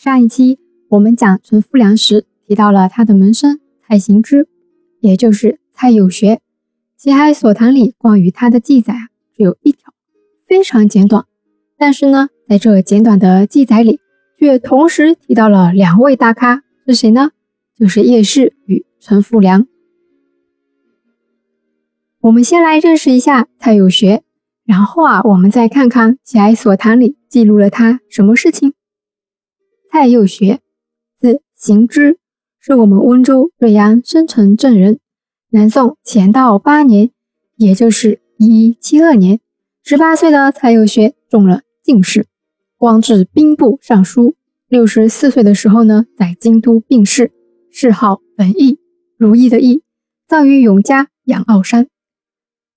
上一期我们讲陈夫良时提到了他的门生蔡行之，也就是蔡有学，《齐海所谈》里关于他的记载啊，只有一条，非常简短。但是呢，在这简短的记载里，却同时提到了两位大咖，是谁呢？就是叶氏与陈夫良。我们先来认识一下蔡有学，然后啊，我们再看看《齐哀所谈》里记录了他什么事情。蔡有学，字行之，是我们温州瑞安生城镇人。南宋乾道八年，也就是一一七二年，十八岁的蔡有学中了进士，官至兵部尚书。六十四岁的时候呢，在京都病逝，谥号文义，如意的义，葬于永嘉杨傲山。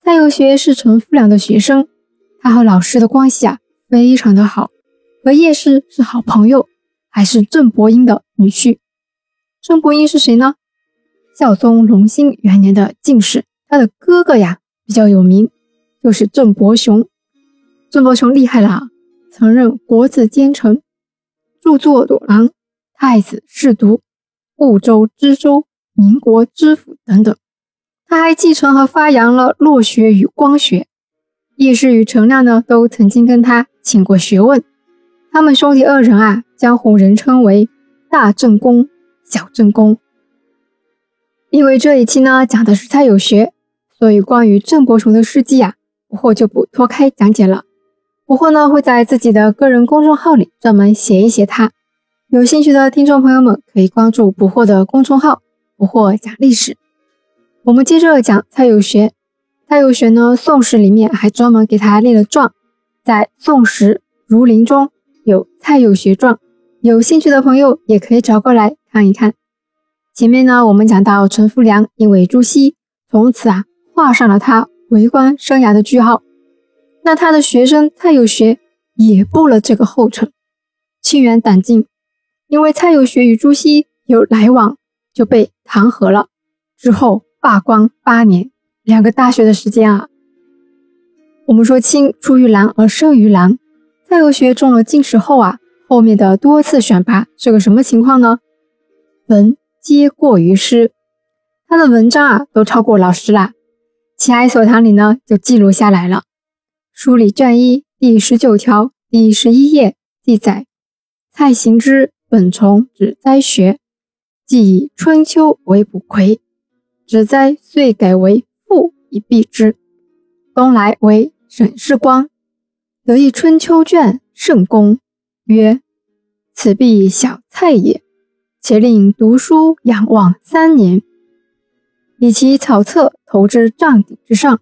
蔡有学是陈夫良的学生，他和老师的关系啊非常的好，和叶氏是好朋友，还是郑伯英的女婿。郑伯英是谁呢？孝宗隆兴元年的进士，他的哥哥呀比较有名，就是郑伯雄。郑伯雄厉害了，曾任国子监丞，著作郎，太子侍读，婺州知州，民国知府等等。他还继承和发扬了落学与光学，叶氏与陈亮呢都曾经跟他请过学问。他们兄弟二人啊，江湖人称为大正宫、小正宫。因为这一期呢讲的是蔡有学，所以关于郑伯雄的事迹啊，不惑就不脱开讲解了。不惑呢会在自己的个人公众号里专门写一写他。有兴趣的听众朋友们可以关注不惑的公众号“不惑讲历史”。我们接着讲蔡有学。蔡有学呢，《宋史》里面还专门给他立了传，在《宋史·儒林》中有《蔡有学传》，有兴趣的朋友也可以找过来看一看。前面呢，我们讲到陈夫良因为朱熹，从此啊画上了他为官生涯的句号。那他的学生蔡有学也步了这个后尘，清源党禁，因为蔡有学与朱熹有来往，就被弹劾了。之后。罢官八年，两个大学的时间啊。我们说青出于蓝而胜于蓝，蔡有学中了进士后啊，后面的多次选拔是个什么情况呢？文皆过于师，他的文章啊都超过老师啦。《齐哀所谈》里呢就记录下来了，书里卷一第十九条第十一页记载：蔡行之本从指栽学，既以春秋为补魁。子哉，遂改为父以避之。东来为沈世光，得一春秋卷，甚功。曰：“此必小菜也。”且令读书仰望三年，以其草册投之帐顶之上。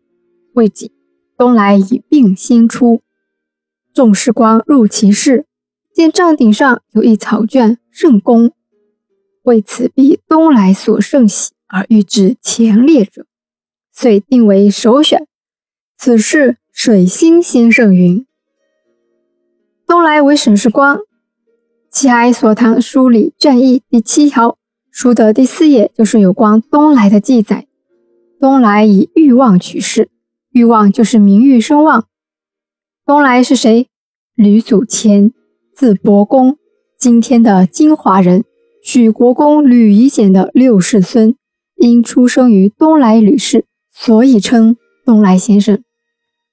未几，东来以病先出。众士光入其室，见帐顶上有一草卷，甚功。为此必东来所甚喜。而欲至前列者，遂定为首选。此事水星先生云：“东来为沈世光。”齐海所谈书里卷一第七条书的第四页，就是有关东来的记载。东来以欲望取士，欲望就是名誉声望。东来是谁？吕祖谦，字伯公，今天的金华人，许国公吕夷简的六世孙。因出生于东来吕氏，所以称东来先生。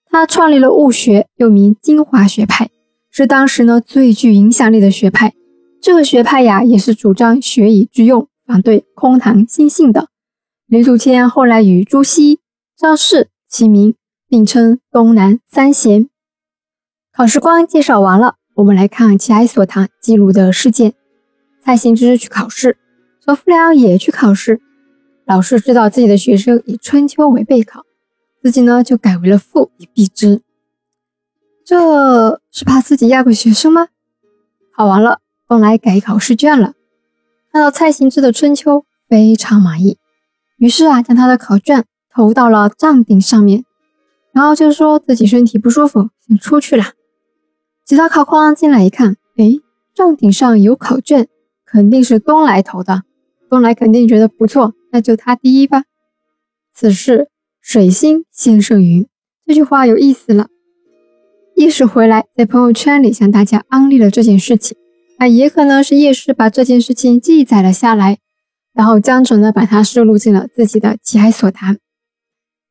他创立了物学，又名金华学派，是当时呢最具影响力的学派。这个学派呀，也是主张学以致用，反对空谈心性的。吕祖谦后来与朱熹、张氏齐名，并称东南三贤。考试官介绍完了，我们来看《齐哀所谈》记录的事件。蔡行之去考试，左夫良也去考试。老师知道自己的学生以春秋为备考，自己呢就改为了赋以避之，这是怕自己压过学生吗？考完了，东来改考试卷了，看到蔡行之的春秋非常满意，于是啊将他的考卷投到了帐顶上面，然后就说自己身体不舒服，先出去了。其他考官进来一看，哎，帐顶上有考卷，肯定是东来投的，东来肯定觉得不错。那就他第一吧。此事水星先生云，这句话有意思了。一时回来，在朋友圈里向大家安利了这件事情。啊，也可能是叶师把这件事情记载了下来，然后江澄呢把它收录进了自己的《奇海所谈》。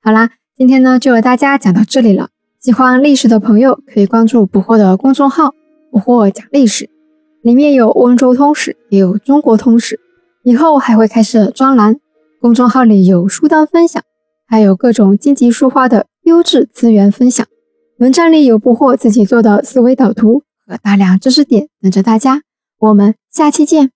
好啦，今天呢就和大家讲到这里了。喜欢历史的朋友可以关注“捕获”的公众号“捕获讲历史”，里面有温州通史，也有中国通史。以后还会开设专栏，公众号里有书单分享，还有各种荆棘书画的优质资源分享。文章里有不惑自己做的思维导图和大量知识点等着大家。我们下期见。